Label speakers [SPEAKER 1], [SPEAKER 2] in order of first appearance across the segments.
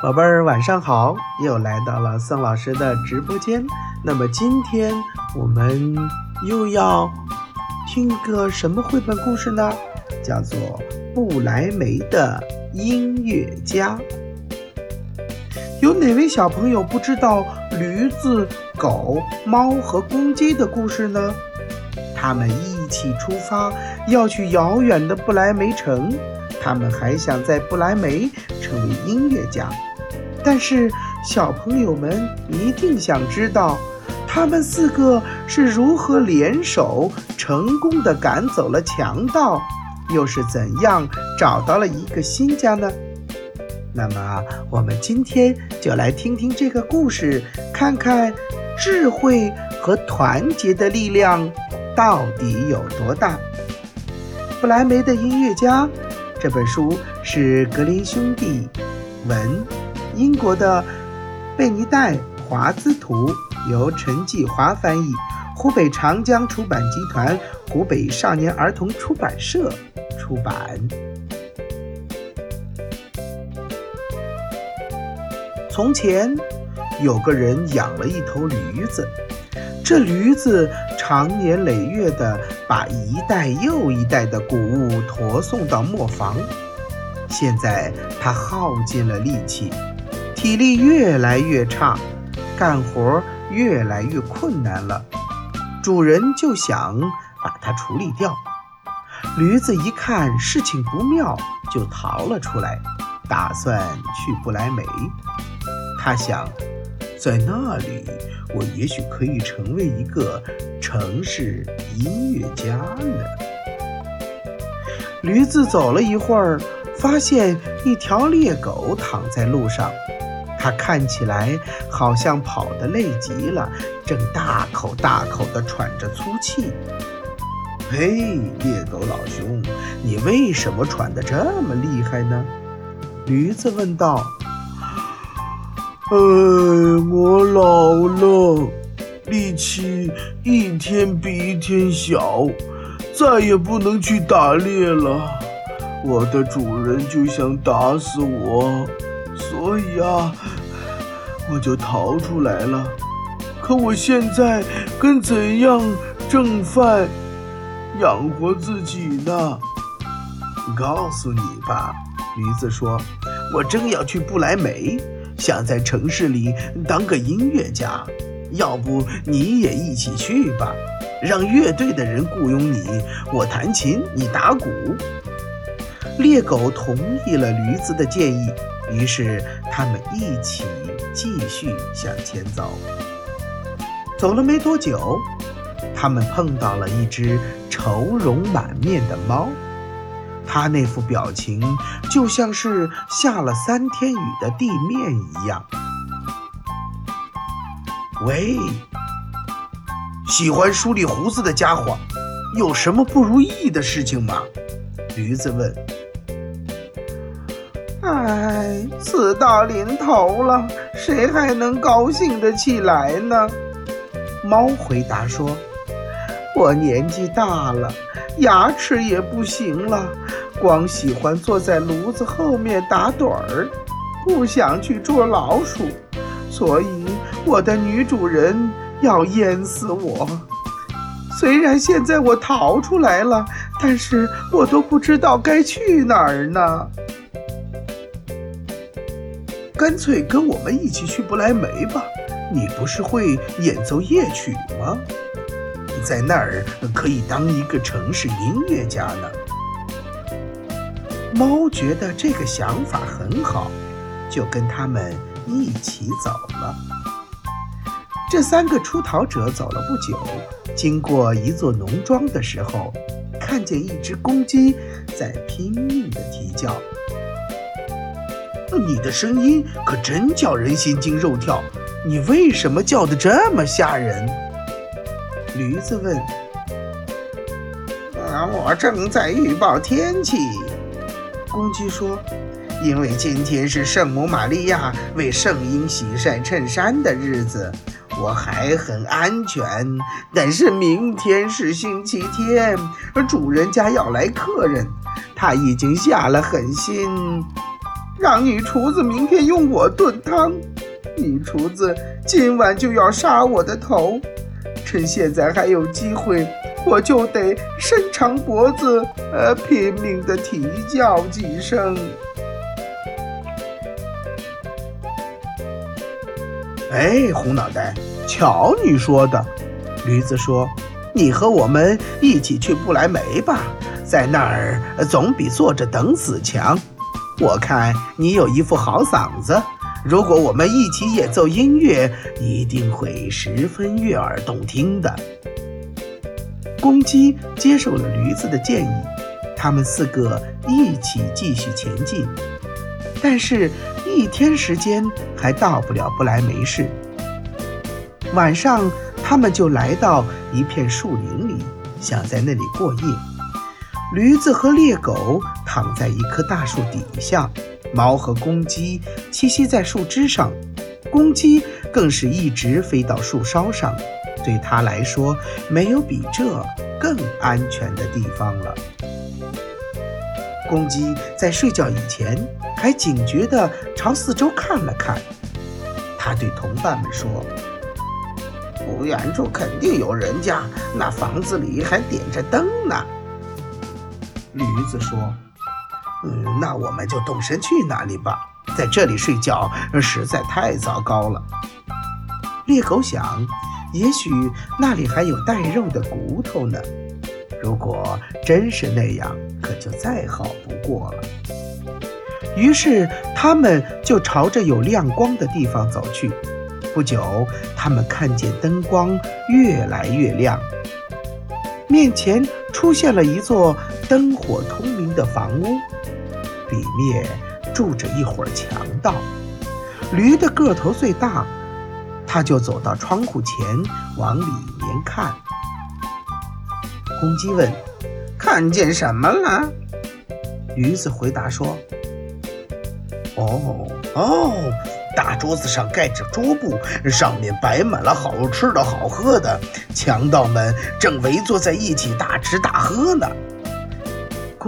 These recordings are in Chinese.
[SPEAKER 1] 宝贝儿，晚上好！又来到了宋老师的直播间。那么今天我们又要听个什么绘本故事呢？叫做《布莱梅的音乐家》。有哪位小朋友不知道驴子、狗、猫和公鸡的故事呢？他们一起出发，要去遥远的不莱梅城。他们还想在不莱梅成为音乐家。但是，小朋友们一定想知道，他们四个是如何联手成功的赶走了强盗，又是怎样找到了一个新家呢？那么，我们今天就来听听这个故事，看看智慧和团结的力量到底有多大。布莱梅的音乐家这本书是格林兄弟文。英国的贝尼戴·华兹图由陈继华翻译，湖北长江出版集团、湖北少年儿童出版社出版。从前有个人养了一头驴子，这驴子长年累月地把一代又一代的谷物驮送到磨坊，现在它耗尽了力气。体力越来越差，干活越来越困难了。主人就想把它处理掉。驴子一看事情不妙，就逃了出来，打算去不来梅。他想，在那里我也许可以成为一个城市音乐家呢。驴子走了一会儿，发现一条猎狗躺在路上。它看起来好像跑得累极了，正大口大口地喘着粗气。嘿，猎狗老兄，你为什么喘得这么厉害呢？驴子问道。哎，我老了，力气一天比一天小，再也不能去打猎了。我的主人就想打死我。所以啊，我就逃出来了。可我现在该怎样挣饭养活自己呢？告诉你吧，驴子说：“我正要去不来梅，想在城市里当个音乐家。要不你也一起去吧，让乐队的人雇佣你，我弹琴，你打鼓。”猎狗同意了驴子的建议。于是，他们一起继续向前走。走了没多久，他们碰到了一只愁容满面的猫。它那副表情就像是下了三天雨的地面一样。喂，喜欢梳理胡子的家伙，有什么不如意的事情吗？驴子问。唉，死到临头了，谁还能高兴得起来呢？猫回答说：“我年纪大了，牙齿也不行了，光喜欢坐在炉子后面打盹儿，不想去捉老鼠，所以我的女主人要淹死我。虽然现在我逃出来了，但是我都不知道该去哪儿呢。”干脆跟我们一起去不来梅吧，你不是会演奏夜曲吗？在那儿可以当一个城市音乐家呢。猫觉得这个想法很好，就跟他们一起走了。这三个出逃者走了不久，经过一座农庄的时候，看见一只公鸡在拼命地啼叫。你的声音可真叫人心惊肉跳，你为什么叫的这么吓人？驴子问。啊，我正在预报天气。公鸡说，因为今天是圣母玛利亚为圣婴洗晒衬衫的日子，我还很安全。但是明天是星期天，主人家要来客人，他已经下了狠心。让女厨子明天用我炖汤。女厨子今晚就要杀我的头，趁现在还有机会，我就得伸长脖子，呃，拼命的啼叫几声。哎，红脑袋，瞧你说的！驴子说：“你和我们一起去不来梅吧，在那儿总比坐着等死强。我看你有一副好嗓子。”如果我们一起演奏音乐，一定会十分悦耳动听的。公鸡接受了驴子的建议，他们四个一起继续前进。但是，一天时间还到不了不来梅市。晚上，他们就来到一片树林里，想在那里过夜。驴子和猎狗躺在一棵大树底下。猫和公鸡栖息在树枝上，公鸡更是一直飞到树梢上。对它来说，没有比这更安全的地方了。公鸡在睡觉以前还警觉地朝四周看了看。它对同伴们说：“不远处肯定有人家，那房子里还点着灯呢。”驴子说。嗯，那我们就动身去那里吧。在这里睡觉实在太糟糕了。猎狗想，也许那里还有带肉的骨头呢。如果真是那样，可就再好不过了。于是，他们就朝着有亮光的地方走去。不久，他们看见灯光越来越亮，面前出现了一座灯火通明的房屋。里面住着一伙强盗，驴的个头最大，他就走到窗户前往里面看。公鸡问：“看见什么了？”驴子回答说：“哦哦，大桌子上盖着桌布，上面摆满了好吃的好喝的，强盗们正围坐在一起大吃大喝呢。”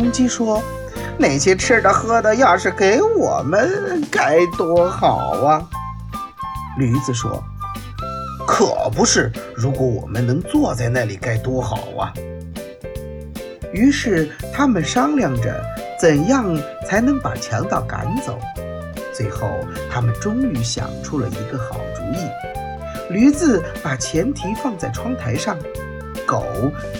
[SPEAKER 1] 公鸡说。那些吃的喝的，要是给我们该多好啊！驴子说：“可不是，如果我们能坐在那里，该多好啊！”于是他们商量着怎样才能把强盗赶走。最后，他们终于想出了一个好主意：驴子把前蹄放在窗台上。狗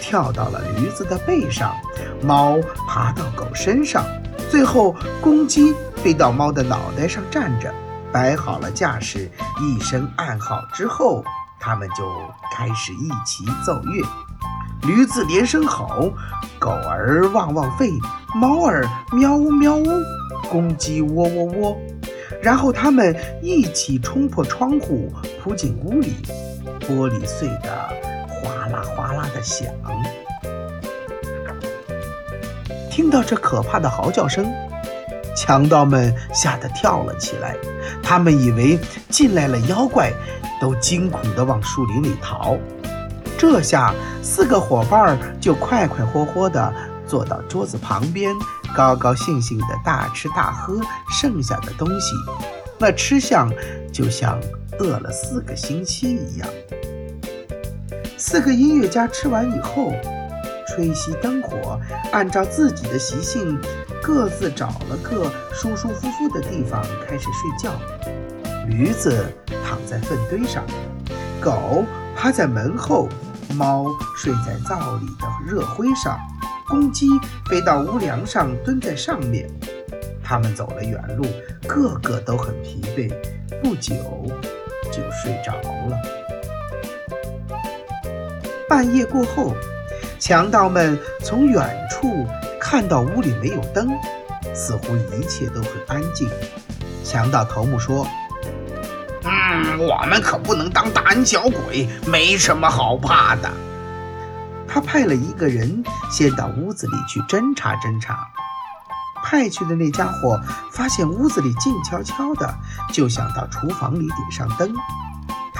[SPEAKER 1] 跳到了驴子的背上，猫爬到狗身上，最后公鸡飞到猫的脑袋上站着，摆好了架势，一声暗号之后，他们就开始一起奏乐。驴子连声吼，狗儿汪汪吠，猫儿喵呜喵呜，公鸡喔喔喔，然后他们一起冲破窗户，扑进屋里，玻璃碎的。哗啦的响，听到这可怕的嚎叫声，强盗们吓得跳了起来。他们以为进来了妖怪，都惊恐地往树林里逃。这下，四个伙伴就快快活活地坐到桌子旁边，高高兴兴地大吃大喝剩下的东西。那吃相就像饿了四个星期一样。四个音乐家吃完以后，吹熄灯火，按照自己的习性，各自找了个舒舒服服的地方开始睡觉。驴子躺在粪堆上，狗趴在门后，猫睡在灶里的热灰上，公鸡飞到屋梁上蹲在上面。他们走了远路，个个都很疲惫，不久就睡着了。半夜过后，强盗们从远处看到屋里没有灯，似乎一切都很安静。强盗头目说：“嗯，我们可不能当胆小鬼，没什么好怕的。”他派了一个人先到屋子里去侦查侦查。派去的那家伙发现屋子里静悄悄的，就想到厨房里点上灯。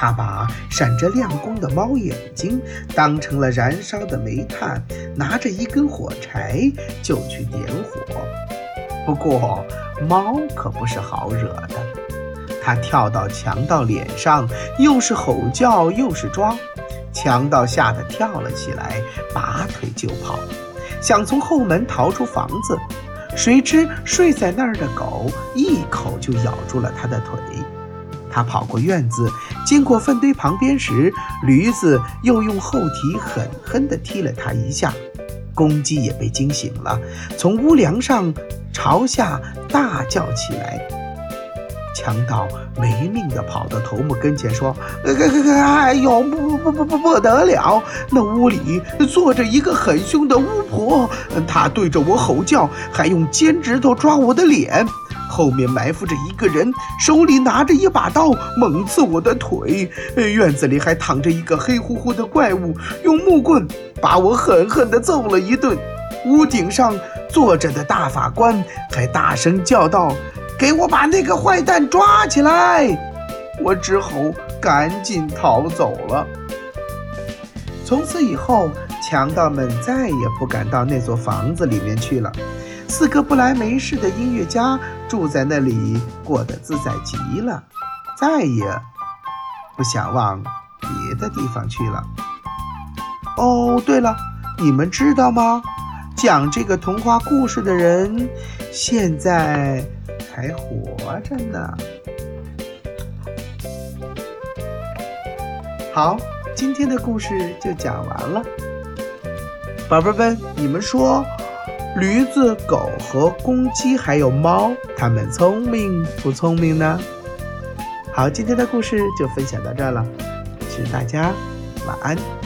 [SPEAKER 1] 他把闪着亮光的猫眼睛当成了燃烧的煤炭，拿着一根火柴就去点火。不过猫可不是好惹的，它跳到强盗脸上，又是吼叫又是抓，强盗吓得跳了起来，拔腿就跑，想从后门逃出房子。谁知睡在那儿的狗一口就咬住了他的腿。他跑过院子，经过粪堆旁边时，驴子又用后蹄狠狠地踢了他一下。公鸡也被惊醒了，从屋梁上朝下大叫起来。强盗没命地跑到头目跟前说：“哎呦，不不不不不不得了！那屋里坐着一个很凶的巫婆，她对着我吼叫，还用尖指头抓我的脸。后面埋伏着一个人，手里拿着一把刀，猛刺我的腿。院子里还躺着一个黑乎乎的怪物，用木棍把我狠狠地揍了一顿。屋顶上坐着的大法官还大声叫道。”给我把那个坏蛋抓起来！我只好赶紧逃走了。从此以后，强盗们再也不敢到那座房子里面去了。四个不来没事的音乐家住在那里，过得自在极了，再也不想往别的地方去了。哦，对了，你们知道吗？讲这个童话故事的人，现在。还活着呢。好，今天的故事就讲完了。宝贝们，你们说，驴子、狗和公鸡还有猫，它们聪明不聪明呢？好，今天的故事就分享到这了，祝大家晚安。